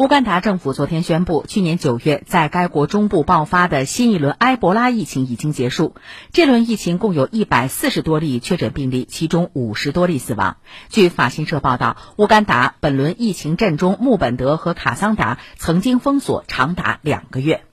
乌干达政府昨天宣布去年九月在该国中部爆发的新一轮埃博拉疫情已经结束。这轮疫情共有一百四十多例确诊病例其中五十多例死亡。据法新社报道乌干达本轮疫情震中穆本德和卡桑达曾经封锁长达两个月。